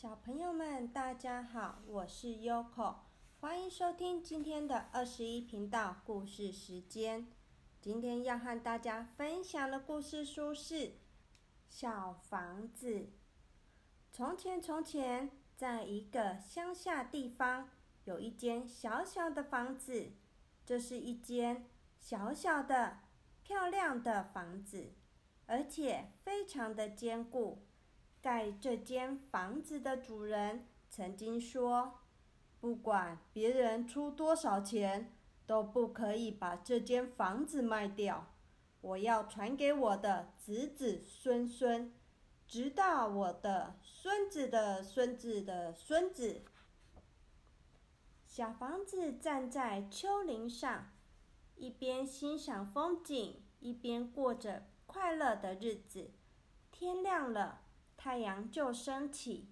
小朋友们，大家好，我是 Yoko，欢迎收听今天的二十一频道故事时间。今天要和大家分享的故事书是《小房子》。从前，从前，在一个乡下地方，有一间小小的房子。这是一间小小的、漂亮的房子，而且非常的坚固。盖这间房子的主人曾经说：“不管别人出多少钱，都不可以把这间房子卖掉。我要传给我的子子孙孙，直到我的孙子的孙子的孙子。”小房子站在丘陵上，一边欣赏风景，一边过着快乐的日子。天亮了。太阳就升起，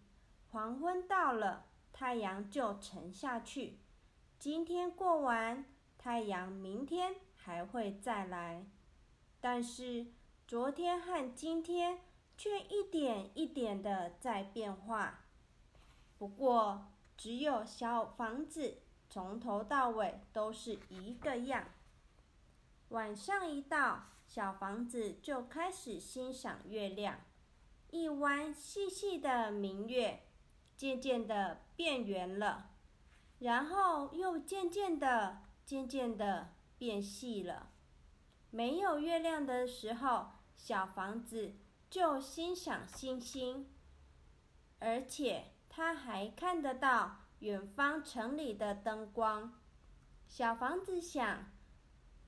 黄昏到了，太阳就沉下去。今天过完，太阳明天还会再来。但是昨天和今天却一点一点的在变化。不过，只有小房子从头到尾都是一个样。晚上一到，小房子就开始欣赏月亮。一弯细细的明月，渐渐的变圆了，然后又渐渐的、渐渐的变细了。没有月亮的时候，小房子就欣赏星星，而且它还看得到远方城里的灯光。小房子想：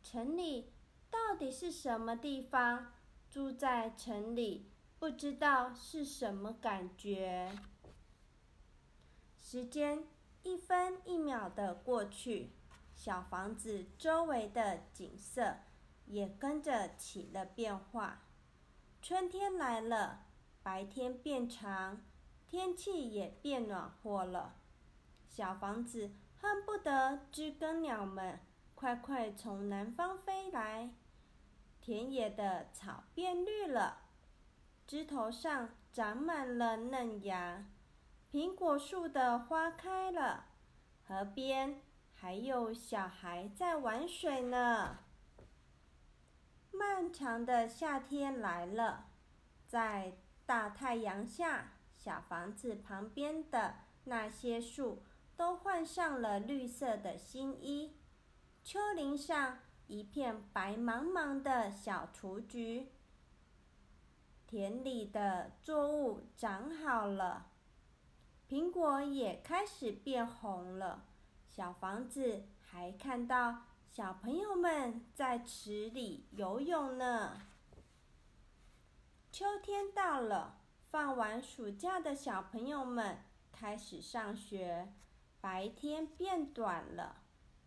城里到底是什么地方？住在城里。不知道是什么感觉。时间一分一秒的过去，小房子周围的景色也跟着起了变化。春天来了，白天变长，天气也变暖和了。小房子恨不得知更鸟们快快从南方飞来。田野的草变绿了。枝头上长满了嫩芽，苹果树的花开了，河边还有小孩在玩水呢。漫长的夏天来了，在大太阳下，小房子旁边的那些树都换上了绿色的新衣。丘陵上一片白茫茫的小雏菊。田里的作物长好了，苹果也开始变红了。小房子还看到小朋友们在池里游泳呢。秋天到了，放完暑假的小朋友们开始上学。白天变短了，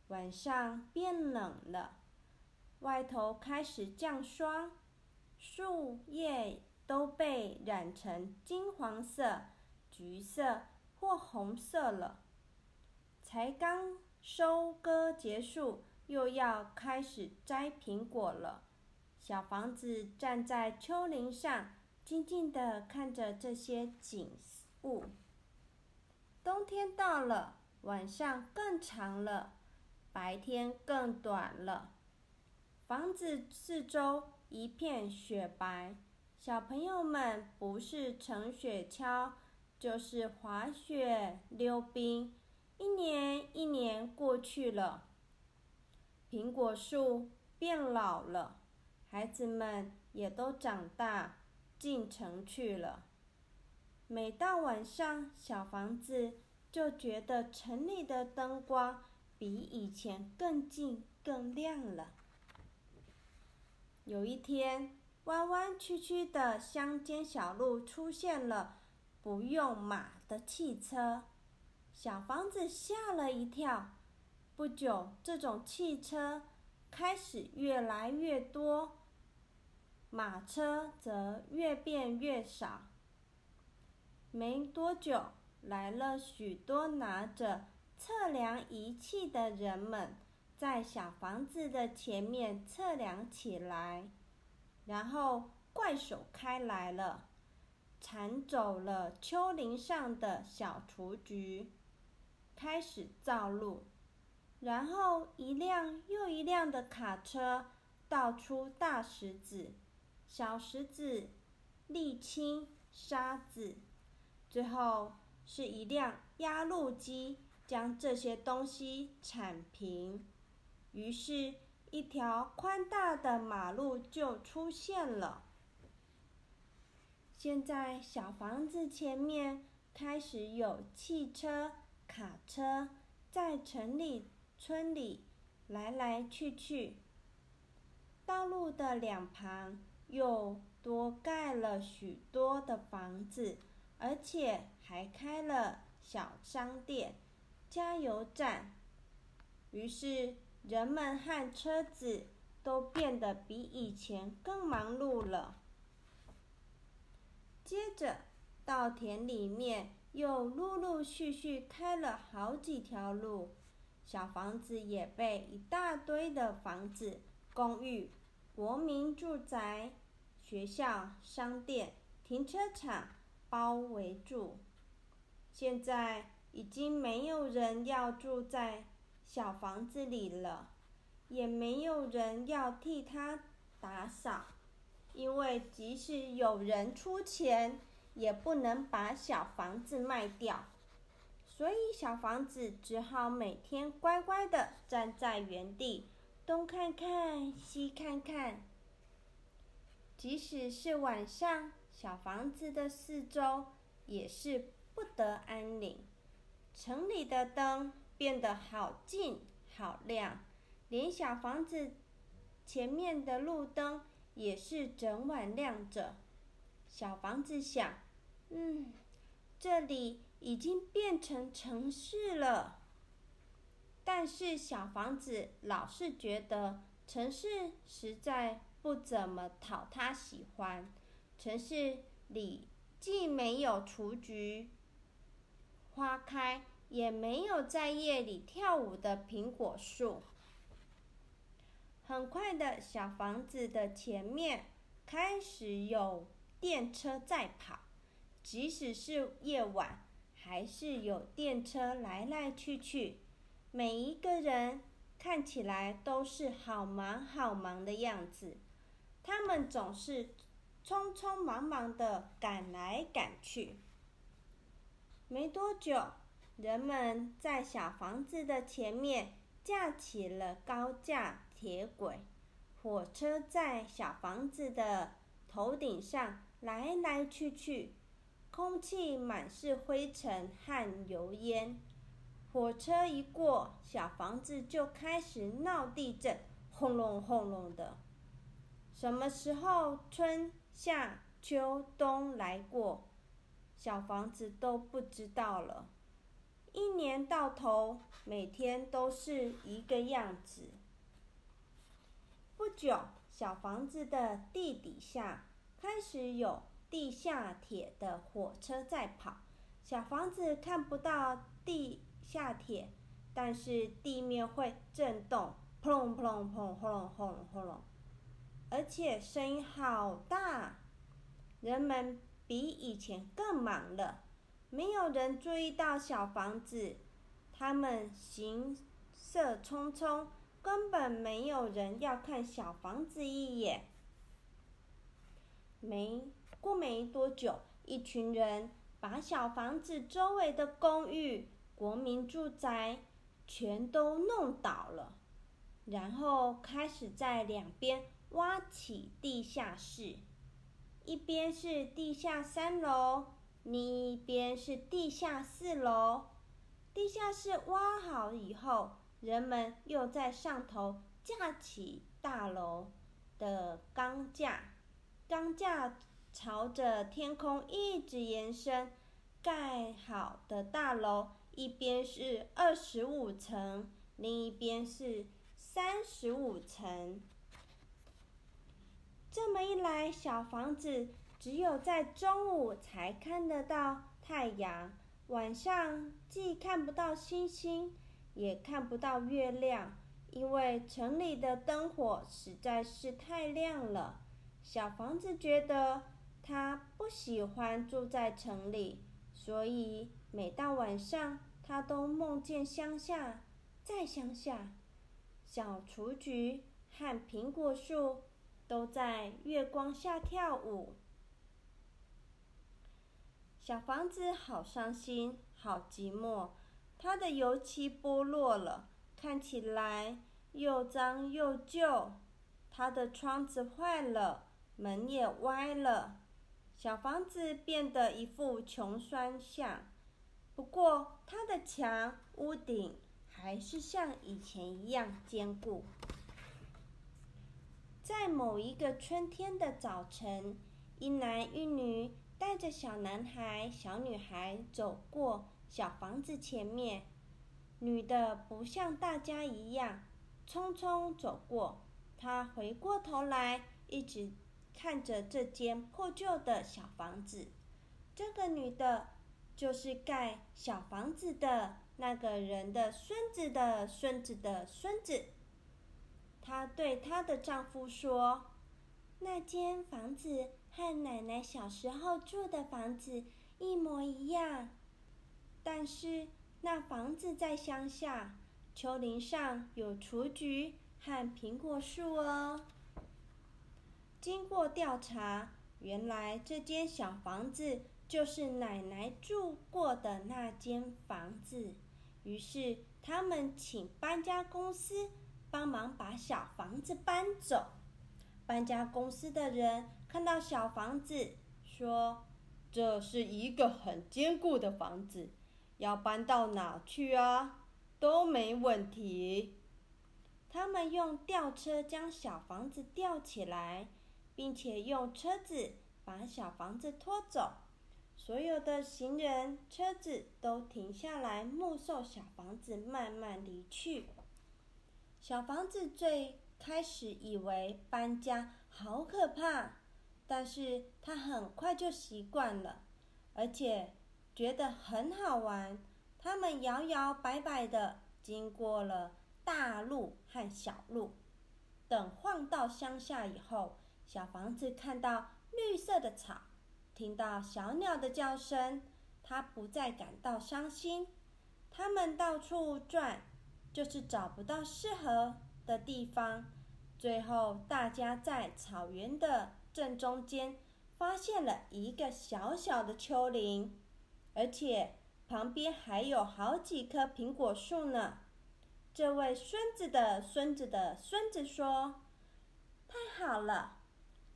晚上变冷了，外头开始降霜，树叶。都被染成金黄色、橘色或红色了。才刚收割结束，又要开始摘苹果了。小房子站在丘陵上，静静地看着这些景物。冬天到了，晚上更长了，白天更短了。房子四周一片雪白。小朋友们不是乘雪橇，就是滑雪溜冰。一年一年过去了，苹果树变老了，孩子们也都长大进城去了。每到晚上，小房子就觉得城里的灯光比以前更近、更亮了。有一天。弯弯曲曲的乡间小路出现了不用马的汽车，小房子吓了一跳。不久，这种汽车开始越来越多，马车则越变越少。没多久，来了许多拿着测量仪器的人们，在小房子的前面测量起来。然后怪手开来了，铲走了丘陵上的小雏菊，开始造路。然后一辆又一辆的卡车倒出大石子、小石子、沥青、沙子，最后是一辆压路机将这些东西铲平。于是，一条宽大的马路就出现了。现在，小房子前面开始有汽车、卡车在城里。村里来来去去，道路的两旁又多盖了许多的房子，而且还开了小商店、加油站。于是人们和车子都变得比以前更忙碌了。接着，稻田里面又陆陆续续开了好几条路。小房子也被一大堆的房子、公寓、国民住宅、学校、商店、停车场包围住。现在已经没有人要住在小房子里了，也没有人要替他打扫，因为即使有人出钱，也不能把小房子卖掉。所以，小房子只好每天乖乖的站在原地，东看看，西看看。即使是晚上，小房子的四周也是不得安宁。城里的灯变得好近好亮，连小房子前面的路灯也是整晚亮着。小房子想：“嗯，这里……”已经变成城市了，但是小房子老是觉得城市实在不怎么讨他喜欢。城市里既没有雏菊花开，也没有在夜里跳舞的苹果树。很快的小房子的前面开始有电车在跑，即使是夜晚。还是有电车来来去去，每一个人看起来都是好忙好忙的样子。他们总是匆匆忙忙的赶来赶去。没多久，人们在小房子的前面架起了高架铁轨，火车在小房子的头顶上来来去去。空气满是灰尘和油烟，火车一过，小房子就开始闹地震，轰隆轰隆的。什么时候春夏秋冬来过，小房子都不知道了。一年到头，每天都是一个样子。不久，小房子的地底下开始有。地下铁的火车在跑，小房子看不到地下铁，但是地面会震动，砰隆砰隆扑隆轰隆轰隆轰隆，而且声音好大。人们比以前更忙了，没有人注意到小房子，他们行色匆匆，根本没有人要看小房子一眼。没。过没多久，一群人把小房子周围的公寓、国民住宅全都弄倒了，然后开始在两边挖起地下室，一边是地下三楼，另一边是地下四楼。地下室挖好以后，人们又在上头架起大楼的钢架，钢架。朝着天空一直延伸，盖好的大楼一边是二十五层，另一边是三十五层。这么一来，小房子只有在中午才看得到太阳，晚上既看不到星星，也看不到月亮，因为城里的灯火实在是太亮了。小房子觉得。他不喜欢住在城里，所以每到晚上，他都梦见乡下，在乡下，小雏菊和苹果树都在月光下跳舞。小房子好伤心，好寂寞。它的油漆剥落了，看起来又脏又旧。它的窗子坏了，门也歪了。小房子变得一副穷酸相。不过，它的墙、屋顶还是像以前一样坚固。在某一个春天的早晨，一男一女。带着小男孩、小女孩走过小房子前面，女的不像大家一样匆匆走过，她回过头来，一直看着这间破旧的小房子。这个女的，就是盖小房子的那个人的孙子的孙子的孙子。她对她的丈夫说：“那间房子。”和奶奶小时候住的房子一模一样，但是那房子在乡下，丘陵上有雏菊和苹果树哦。经过调查，原来这间小房子就是奶奶住过的那间房子。于是他们请搬家公司帮忙把小房子搬走。搬家公司的人看到小房子，说：“这是一个很坚固的房子，要搬到哪去啊？都没问题。”他们用吊车将小房子吊起来，并且用车子把小房子拖走。所有的行人、车子都停下来，目送小房子慢慢离去。小房子最。开始以为搬家好可怕，但是他很快就习惯了，而且觉得很好玩。他们摇摇摆摆的经过了大路和小路，等晃到乡下以后，小房子看到绿色的草，听到小鸟的叫声，他不再感到伤心。他们到处转，就是找不到适合。的地方，最后大家在草原的正中间发现了一个小小的丘陵，而且旁边还有好几棵苹果树呢。这位孙子的孙子的孙子说：“太好了，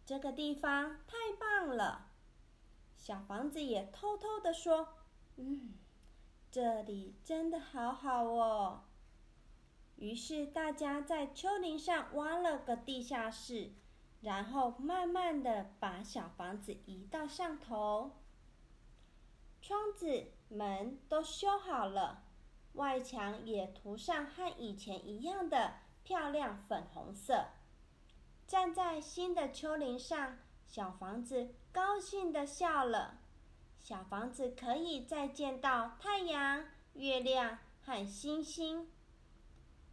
这个地方太棒了。”小房子也偷偷的说：“嗯，这里真的好好哦。”于是大家在丘陵上挖了个地下室，然后慢慢的把小房子移到上头。窗子、门都修好了，外墙也涂上和以前一样的漂亮粉红色。站在新的丘陵上，小房子高兴的笑了。小房子可以再见到太阳、月亮和星星。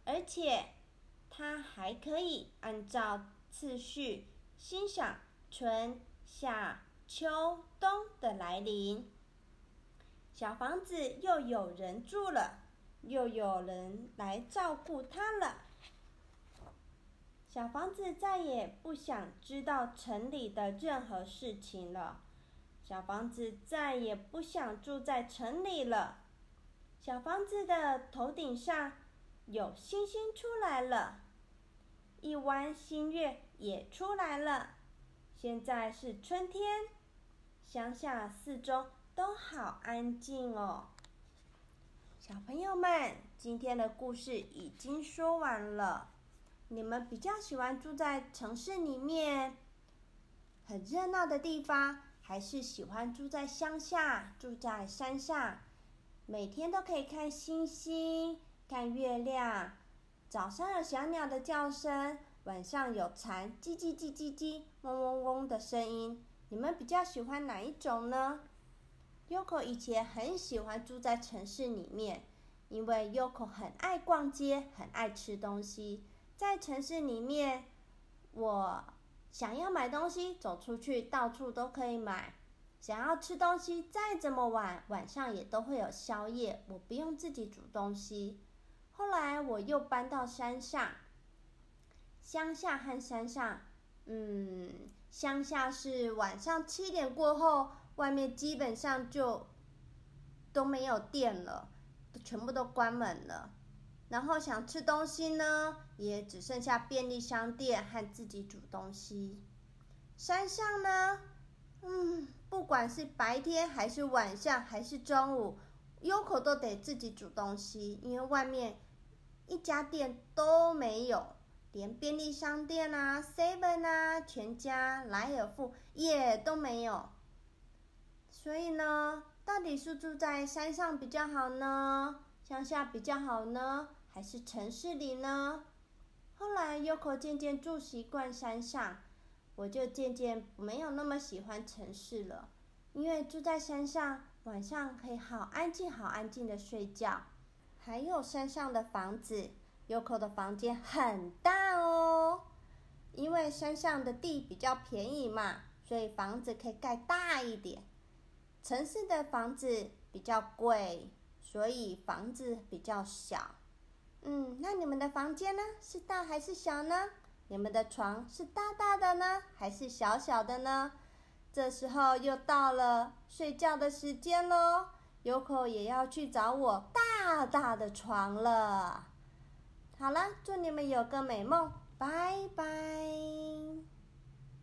而且，它还可以按照次序欣赏春夏秋冬的来临。小房子又有人住了，又有人来照顾它了。小房子再也不想知道城里的任何事情了。小房子再也不想住在城里了。小房子的头顶上。有星星出来了，一弯新月也出来了。现在是春天，乡下四周都好安静哦。小朋友们，今天的故事已经说完了。你们比较喜欢住在城市里面，很热闹的地方，还是喜欢住在乡下，住在山上，每天都可以看星星？看月亮，早上有小鸟的叫声，晚上有蝉叽叽叽叽叽、嗡嗡嗡的声音。你们比较喜欢哪一种呢？Yoko 以前很喜欢住在城市里面，因为 Yoko 很爱逛街，很爱吃东西。在城市里面，我想要买东西，走出去到处都可以买；想要吃东西，再怎么晚，晚上也都会有宵夜，我不用自己煮东西。后来我又搬到山上，乡下和山上，嗯，乡下是晚上七点过后，外面基本上就都没有电了，全部都关门了。然后想吃东西呢，也只剩下便利商店和自己煮东西。山上呢，嗯，不管是白天还是晚上还是中午，优口都得自己煮东西，因为外面一家店都没有，连便利商店啊、seven 啊、全家、莱尔富也都没有。所以呢，到底是住在山上比较好呢，乡下比较好呢？还是城市里呢？后来 Yoko 渐渐住习惯山上，我就渐渐没有那么喜欢城市了。因为住在山上，晚上可以好安静、好安静的睡觉。还有山上的房子，Yoko 的房间很大哦。因为山上的地比较便宜嘛，所以房子可以盖大一点。城市的房子比较贵，所以房子比较小。嗯，那你们的房间呢？是大还是小呢？你们的床是大大的呢，还是小小的呢？这时候又到了睡觉的时间喽，Yoko 也要去找我大大的床了。好了，祝你们有个美梦，拜拜。